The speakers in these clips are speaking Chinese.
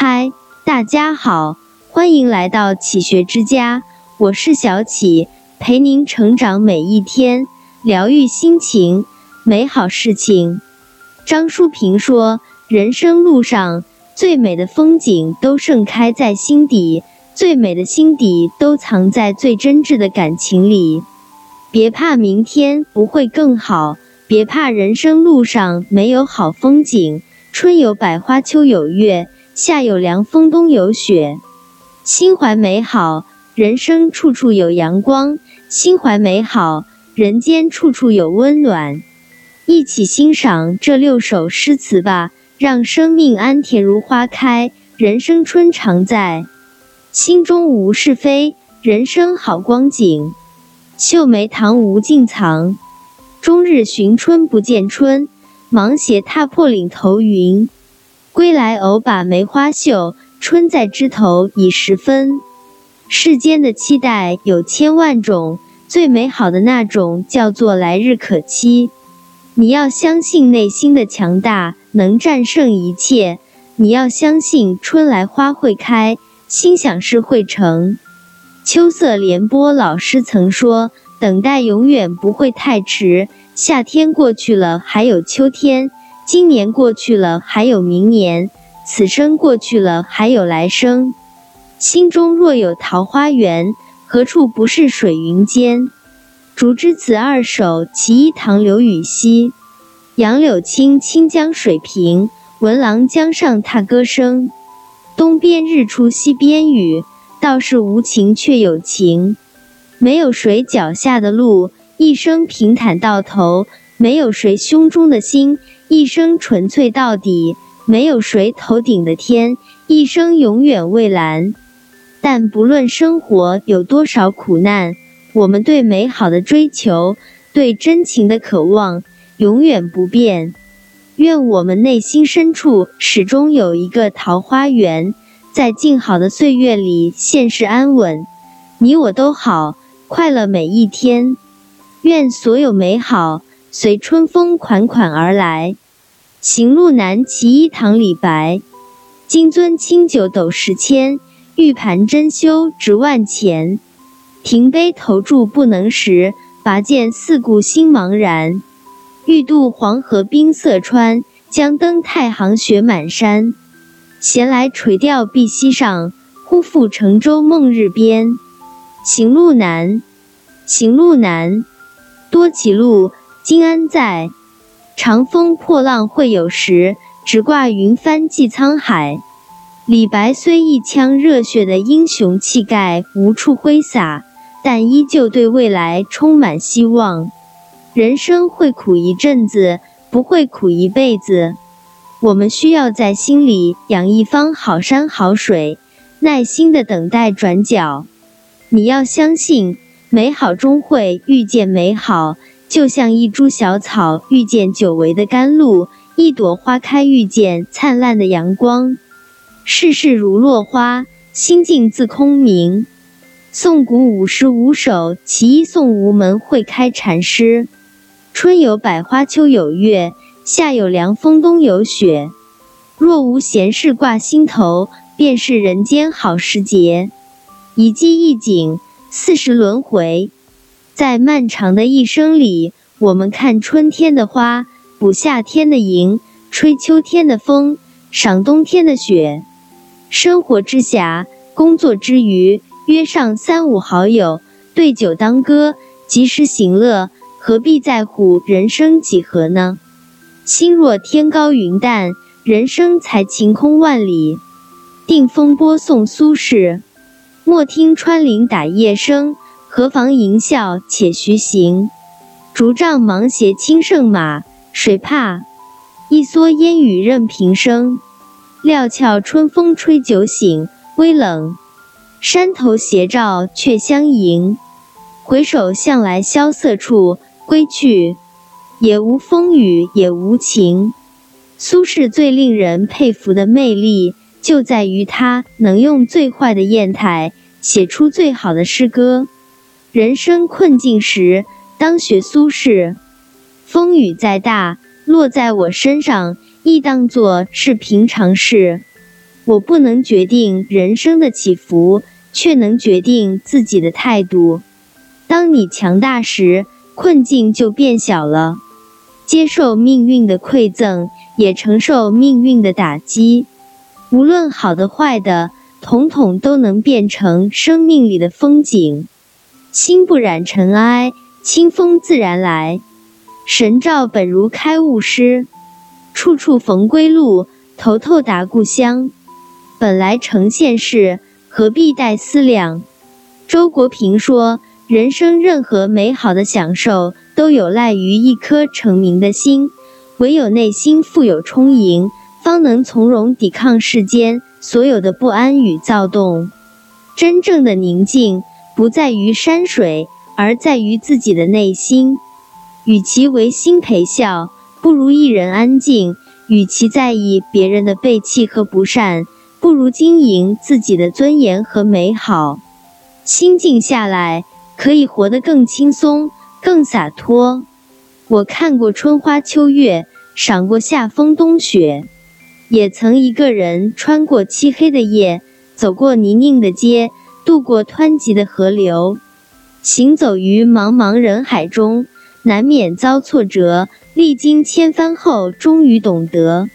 嗨，大家好，欢迎来到启学之家，我是小启，陪您成长每一天，疗愈心情，美好事情。张淑平说：“人生路上最美的风景都盛开在心底，最美的心底都藏在最真挚的感情里。别怕明天不会更好，别怕人生路上没有好风景。春有百花，秋有月。”夏有凉风，冬有雪。心怀美好，人生处处有阳光；心怀美好，人间处处有温暖。一起欣赏这六首诗词吧，让生命安恬如花开，人生春常在。心中无是非，人生好光景。秀眉堂无尽藏，终日寻春不见春。忙鞋踏破岭头云。归来偶把梅花嗅，春在枝头已十分。世间的期待有千万种，最美好的那种叫做来日可期。你要相信内心的强大能战胜一切，你要相信春来花会开，心想事会成。秋色连波老师曾说：“等待永远不会太迟，夏天过去了，还有秋天。”今年过去了，还有明年；此生过去了，还有来生。心中若有桃花源，何处不是水云间？竹枝词二首，其一唐刘禹锡。杨柳青，清江水平，闻郎江上踏歌声。东边日出西边雨，道是无晴却有晴。没有谁脚下的路，一生平坦到头；没有谁胸中的心。一生纯粹到底，没有谁头顶的天，一生永远蔚蓝。但不论生活有多少苦难，我们对美好的追求，对真情的渴望，永远不变。愿我们内心深处始终有一个桃花源，在静好的岁月里，现世安稳，你我都好，快乐每一天。愿所有美好。随春风款款而来，行路难，其一堂李白。金樽清酒斗十千，玉盘珍羞值万钱。停杯投箸不能食，拔剑四顾心茫然。欲渡黄河冰塞川，将登太行雪满山。闲来垂钓碧溪上，忽复乘舟梦日边。行路难，行路难，多歧路。今安在？长风破浪会有时，直挂云帆济沧海。李白虽一腔热血的英雄气概无处挥洒，但依旧对未来充满希望。人生会苦一阵子，不会苦一辈子。我们需要在心里养一方好山好水，耐心的等待转角。你要相信，美好终会遇见美好。就像一株小草遇见久违的甘露，一朵花开遇见灿烂的阳光。世事如落花，心境自空明。宋古五十五首，其一宋吴门会开禅诗。春有百花，秋有月，夏有凉风，冬有雪。若无闲事挂心头，便是人间好时节。一季一景，四时轮回。在漫长的一生里，我们看春天的花，捕夏天的萤，吹秋天的风，赏冬天的雪。生活之暇，工作之余，约上三五好友，对酒当歌，及时行乐，何必在乎人生几何呢？心若天高云淡，人生才晴空万里。定风波送苏轼，莫听穿林打叶声。何妨吟啸且徐行，竹杖芒鞋轻胜马，谁怕？一蓑烟雨任平生。料峭春风吹酒醒，微冷，山头斜照却相迎。回首向来萧瑟处，归去，也无风雨也无晴。苏轼最令人佩服的魅力，就在于他能用最坏的砚台，写出最好的诗歌。人生困境时，当学苏轼。风雨再大，落在我身上，亦当作是平常事。我不能决定人生的起伏，却能决定自己的态度。当你强大时，困境就变小了。接受命运的馈赠，也承受命运的打击。无论好的坏的，统统都能变成生命里的风景。心不染尘埃，清风自然来。神照本如开悟师，处处逢归路，头头达故乡。本来成现世，何必待思量？周国平说：“人生任何美好的享受，都有赖于一颗澄明的心。唯有内心富有充盈，方能从容抵抗世间所有的不安与躁动。真正的宁静。”不在于山水，而在于自己的内心。与其为心陪笑，不如一人安静；与其在意别人的背弃和不善，不如经营自己的尊严和美好。心静下来，可以活得更轻松、更洒脱。我看过春花秋月，赏过夏风冬雪，也曾一个人穿过漆黑的夜，走过泥泞的街。渡过湍急的河流，行走于茫茫人海中，难免遭挫折。历经千帆后，终于懂得，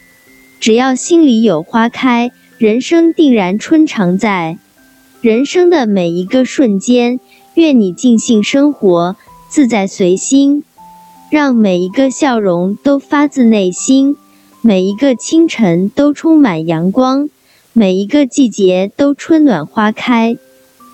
只要心里有花开，人生定然春常在。人生的每一个瞬间，愿你尽兴生活，自在随心，让每一个笑容都发自内心，每一个清晨都充满阳光，每一个季节都春暖花开。